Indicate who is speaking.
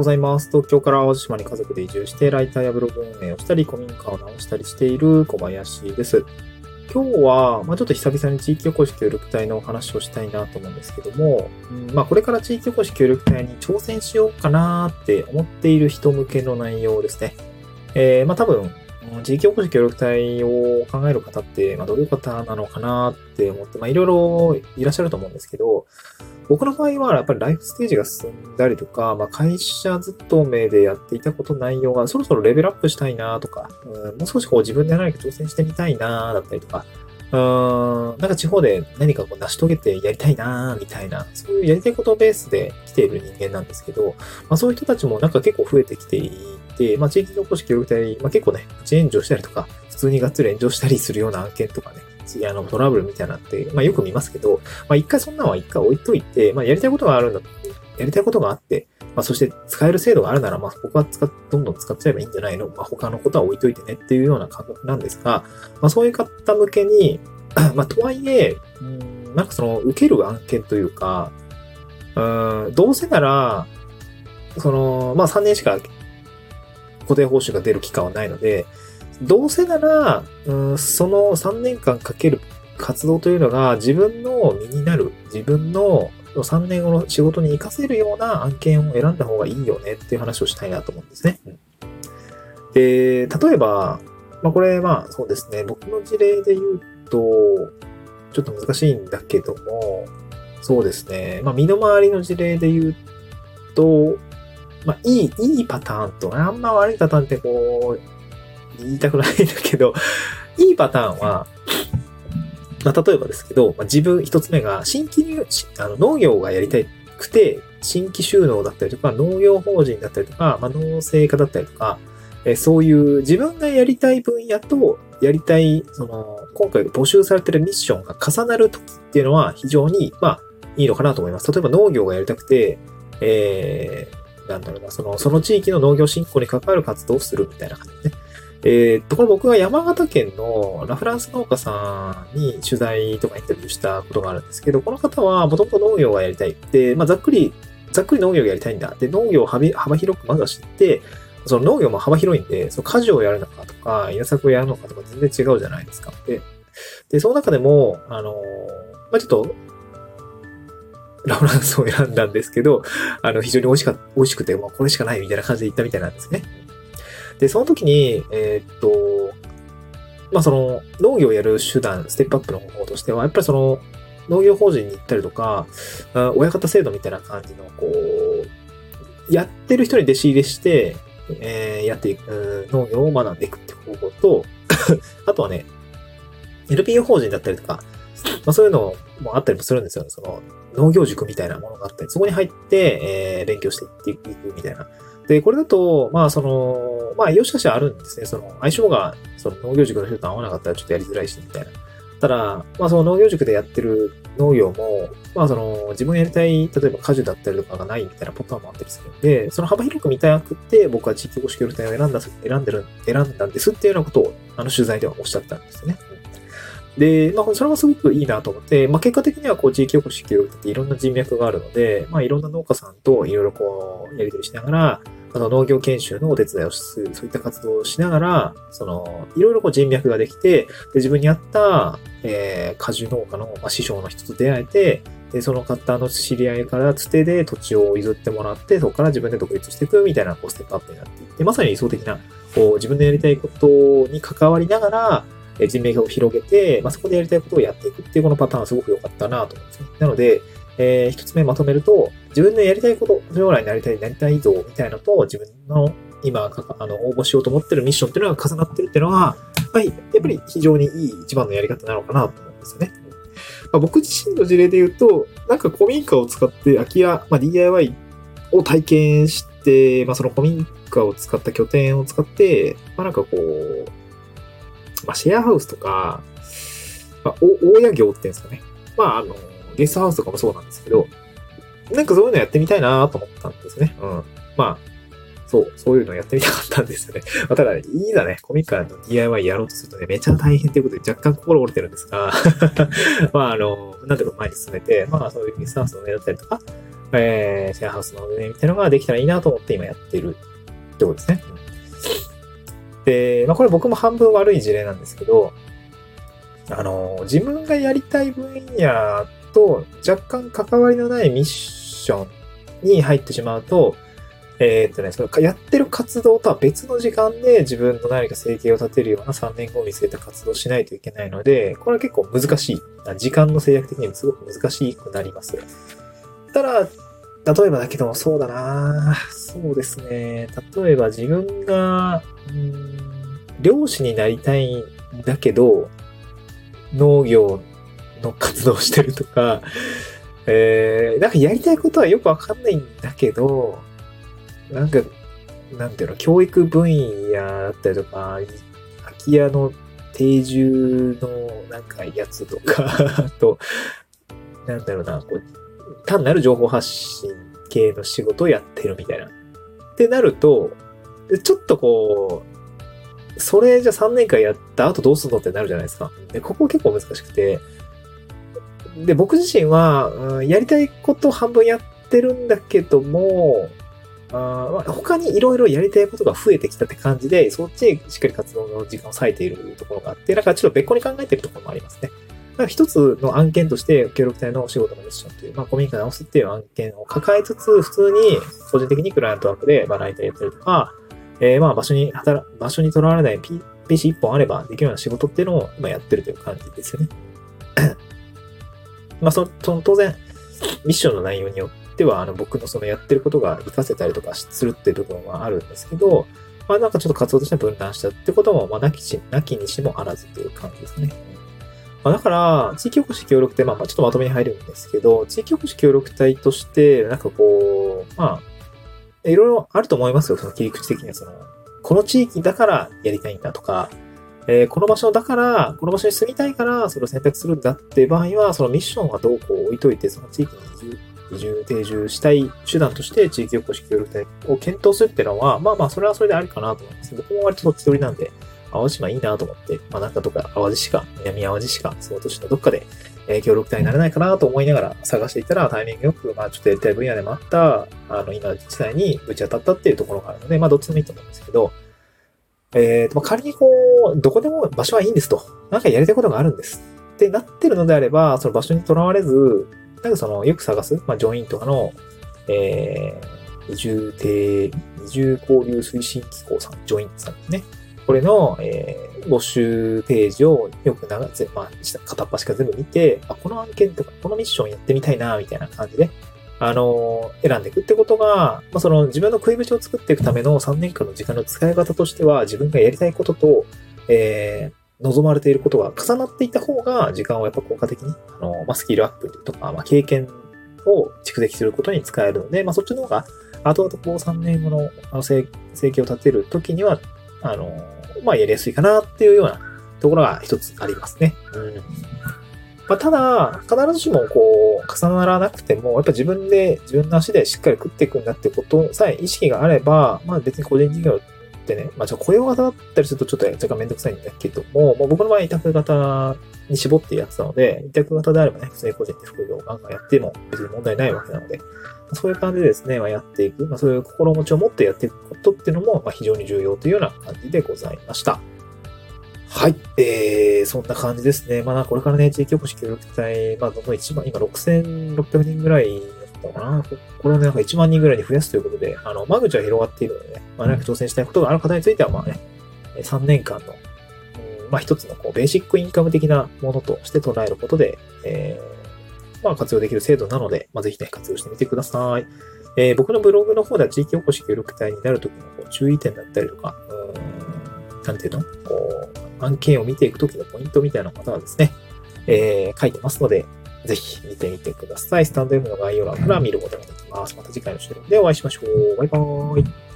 Speaker 1: ございます。東京から淡路島に家族で移住して、ライターやブログ運営をしたり、古民家を直したりしている小林です。今日は、まあ、ちょっと久々に地域おこし協力隊のお話をしたいなと思うんですけども、うんまあ、これから地域おこし協力隊に挑戦しようかなって思っている人向けの内容ですね。えー、まあ、多分、地域おこし協力隊を考える方って、まあ、どういう方なのかなって思って、まあ、いろいろいらっしゃると思うんですけど、僕の場合はやっぱりライフステージが進んだりとか、まあ、会社勤めでやっていたこと内容がそろそろレベルアップしたいなとか、うんもう少しこう自分で何か挑戦してみたいなだったりとか、うん、なんか地方で何かこう成し遂げてやりたいなみたいな、そういうやりたいことベースで来ている人間なんですけど、まあそういう人たちもなんか結構増えてきていて、まあ地域おこし協力隊、まあ結構ね、プチ炎上したりとか、普通にがっつり炎上したりするような案件とかね、次あのトラブルみたいなって、まあよく見ますけど、まあ一回そんなのは一回置いといて、まあやりたいことがあるんだやりたいことがあって、まあそして使える制度があるなら、まあ僕は使っ、どんどん使っちゃえばいいんじゃないの。まあ他のことは置いといてねっていうような感覚なんですが、まあそういう方向けに、まあとはいえ、うんなんかその受ける案件というか、うんどうせなら、その、まあ3年しか固定報酬が出る期間はないので、どうせなら、うん、その3年間かける活動というのが自分の身になる、自分の3年後の仕事に活かせるような案件を選んだ方がいいよねっていう話をしたいなと思うんですね。うん。で、例えば、まあこれまあそうですね、僕の事例で言うと、ちょっと難しいんだけども、そうですね、まあ身の回りの事例で言うと、まあいい、いいパターンと、あんま悪いパターンってこう、言いたくないんだけど、いいパターンは、まあ、例えばですけど、まあ、自分一つ目が新規入、あの農業がやりたくて、新規収納だったりとか、農業法人だったりとか、まあ、農政家だったりとか、えそういう自分がやりたい分野とやりたい、その、今回募集されてるミッションが重なる時っていうのは非常に、まあ、いいのかなと思います。例えば農業がやりたくて、えー、なんだろうな、その、その地域の農業振興に関わる活動をするみたいな感じね。えーっと、これ僕が山形県のラフランス農家さんに取材とかインタビューしたことがあるんですけど、この方はもともと農業がやりたい。で、まあ、ざっくり、ざっくり農業がやりたいんだ。で、農業を幅広くまずは知って、その農業も幅広いんで、その果樹をやるのかとか、稲作をやるのかとか全然違うじゃないですか。で、で、その中でも、あのまあ、ちょっと、ラフランスを選んだんですけど、あの、非常に美味しか、美味しくて、まあ、これしかないみたいな感じで行ったみたいなんですね。で、その時に、えーっと、まあその農業をやる手段、ステップアップの方法としては、やっぱりその農業法人に行ったりとか、親方制度みたいな感じの、こう、やってる人に弟子入れして、えーやっていく、農業を学んでいくって方法と、あとはね、NPO 法人だったりとか、まあそういうのもあったりもするんですよね。その農業塾みたいなものがあったり、そこに入って、えー勉強していっていくみたいな。で、これだと、まあ、その、まあ、良し悪しはあるんですね。その、相性が、その農業塾の人と合わなかったらちょっとやりづらいし、みたいな。ただ、まあ、その農業塾でやってる農業も、まあ、その、自分やりたい、例えば果樹だったりとかがないみたいなパターンもあったりするんで、その幅広く見たくて、僕は地域おこし協力隊を選んだ、選んでる、選んだんですっていうようなことを、あの、取材ではおっしゃったんですね。で、まあ、それはすごくいいなと思って、まあ、結果的にはこう地域おこし協力隊っていろんな人脈があるので、まあ、いろんな農家さんといろいろこう、やり取りしながら、あの農業研修のお手伝いをする、そういった活動をしながら、その、いろいろこう人脈ができて、で自分に合った、えー、果樹農家の、まあ、師匠の人と出会えて、で、その方の知り合いからつてで土地を譲ってもらって、そこから自分で独立していくみたいな、こう、ステップアップになっていって、まさに理想的な、こう、自分のやりたいことに関わりながら、え人脈を広げて、まあ、そこでやりたいことをやっていくっていうこのパターンはすごく良かったなと思うんですね。なので、えー一つ目まとめると、自分のやりたいこと、将来なりたい、なりたい像みたいなのと、自分の今か、あの、応募しようと思ってるミッションっていうのが重なってるっていうのは、はい、やっぱり非常にいい一番のやり方なのかなと思うんですよね。まあ、僕自身の事例で言うと、なんか古民家を使って空き家、まあ、DIY を体験して、まあ、その古民家を使った拠点を使って、まあ、なんかこう、まあ、シェアハウスとか、まあ、大家業っていうんですかね。まあ、あの、ゲストハウスとかもそうなんですけど、なんかそういうのやってみたいなと思ったんですね。うん。まあ、そう、そういうのやってみたかったんですよね。まあ、ただ、いいだね、コミカルの DIY やろうとするとね、めちゃ大変ということで若干心折れてるんですが、まあ、あの、なんていうか前に進めて、まあ、そういうゲストハウスを狙ったりとか、えー、シェアハウスの運営みたいなのができたらいいなと思って今やってるってことですね。で、まあこれ僕も半分悪い事例なんですけど、あの、自分がやりたい分野と若干関わりのないミッションションに入ってしまうと、えー、っとね、そのやってる活動とは別の時間で自分の何か生計を立てるような3年後を見据えた活動をしないといけないので、これは結構難しい。時間の制約的にもすごく難しくなります。ただ、例えばだけど、そうだなそうですね。例えば自分が、うん漁師になりたいんだけど、農業の活動をしてるとか、えー、なんかやりたいことはよくわかんないんだけど、なんか、なんていうの、教育分野だったりとか、空き家の定住のなんかやつとか、と、なんだろうな、こう、単なる情報発信系の仕事をやってるみたいな。ってなると、ちょっとこう、それじゃ3年間やった後どうすんのってなるじゃないですか。で、ここ結構難しくて、で、僕自身は、うん、やりたいこと半分やってるんだけども、あ他にいろいろやりたいことが増えてきたって感じで、そっちへしっかり活動の時間を割いているところがあって、だかちょっと別個に考えているところもありますね。だから一つの案件として協力隊のお仕事のミッションという、まあ、古民家直すっていう案件を抱えつつ、普通に個人的にクライアントワークで、まあ、ライターやったりとか、えー、まあ場所に働、場所にとらわれない PC 一本あればできるような仕事っていうのを今やってるという感じですよね。まあそ、その当然、ミッションの内容によっては、あの、僕のそのやってることが活かせたりとかするっていう部分はあるんですけど、まあなんかちょっと活動として分断したってことも、まあなきし、なきにしもあらずという感じですね。まあ、だから、地域おこし協力隊、まあ、ちょっとまとめに入るんですけど、地域おこし協力隊として、なんかこう、まあ、いろいろあると思いますよ、その切り口的には。その、この地域だからやりたいんだとか、えー、この場所だから、この場所に住みたいから、それを選択するんだって場合は、そのミッションはどうこう置いといて、その地域に移住、移住、定住したい手段として地域おこし協力隊を検討するっていうのは、まあまあ、それはそれでありかなと思います。僕も割とそっち寄りなんで、淡路島いいなと思って、まあなんかとか淡路市か、南淡路市か、その都市のどっかで、え、協力隊になれないかなと思いながら探していたら、タイミングよく、まあちょっとやりたい分野でもあった、あの、今実際にぶち当たったっていうところがあるので、まあどっちでもいいと思うんですけど、えーと、仮にこう、どこでも場所はいいんですと。なんかやりたいことがあるんです。ってなってるのであれば、その場所にとらわれず、なんかその、よく探す、まあ、ジョインとかの、えー、移住定、移住交流推進機構さん、ジョインさんですね。これの、えー、募集ページをよく長ぜ、まあ、片っ端から全部見て、あ、この案件とか、このミッションやってみたいな、みたいな感じで、あの、選んでいくってことが、まあ、その自分の食い口を作っていくための3年間の時間の使い方としては、自分がやりたいことと、えー、望まれていることが重なっていた方が、時間をやっぱ効果的に、あの、まあ、スキルアップとか、まあ、経験を蓄積することに使えるので、まあ、そっちの方が、後々こう3年後のあの生生計を立てるときには、あの、まあ、やりやすいかなっていうようなところが一つありますね。うんまあ、ただ、必ずしもこう、重ならなくても、やっぱ自分で、自分の足でしっかり食っていくんだってことさえ意識があれば、まあ別に個人事業ってね、まあちょ雇用型だったりするとちょっと若干めんどくさいんだけども、もう僕の場合委託型に絞ってやってたので、委託型であればね、普通に個人で副業ガンガンやっても別に問題ないわけなので、そういう感じでですね、まあ、やっていく、まあ、そういう心持ちを持ってやっていくことっていうのも、まあ、非常に重要というような感じでございました。はい。えー、そんな感じですね。まあ、これからね、地域おこし協力隊、まあ、どんどん一番、今6600人ぐらいったかな。これをね、なんか1万人ぐらいに増やすということで、あの、間口は広がっているのでね、まあ、なんか挑戦したいことがある方については、まあね、3年間の、まあ、一つのこう、ベーシックインカム的なものとして捉えることで、えー、まあ、活用できる制度なので、まあ、ぜひね、活用してみてください。えー、僕のブログの方では地域おこし協力隊になるときのこう注意点だったりとか、うん、なんていうの？こう、案件を見ていくときのポイントみたいなことはですね、えー、書いてますので、ぜひ見てみてください。スタンド M の概要欄から見ることができます。また次回の収録でお会いしましょう。バイバーイ。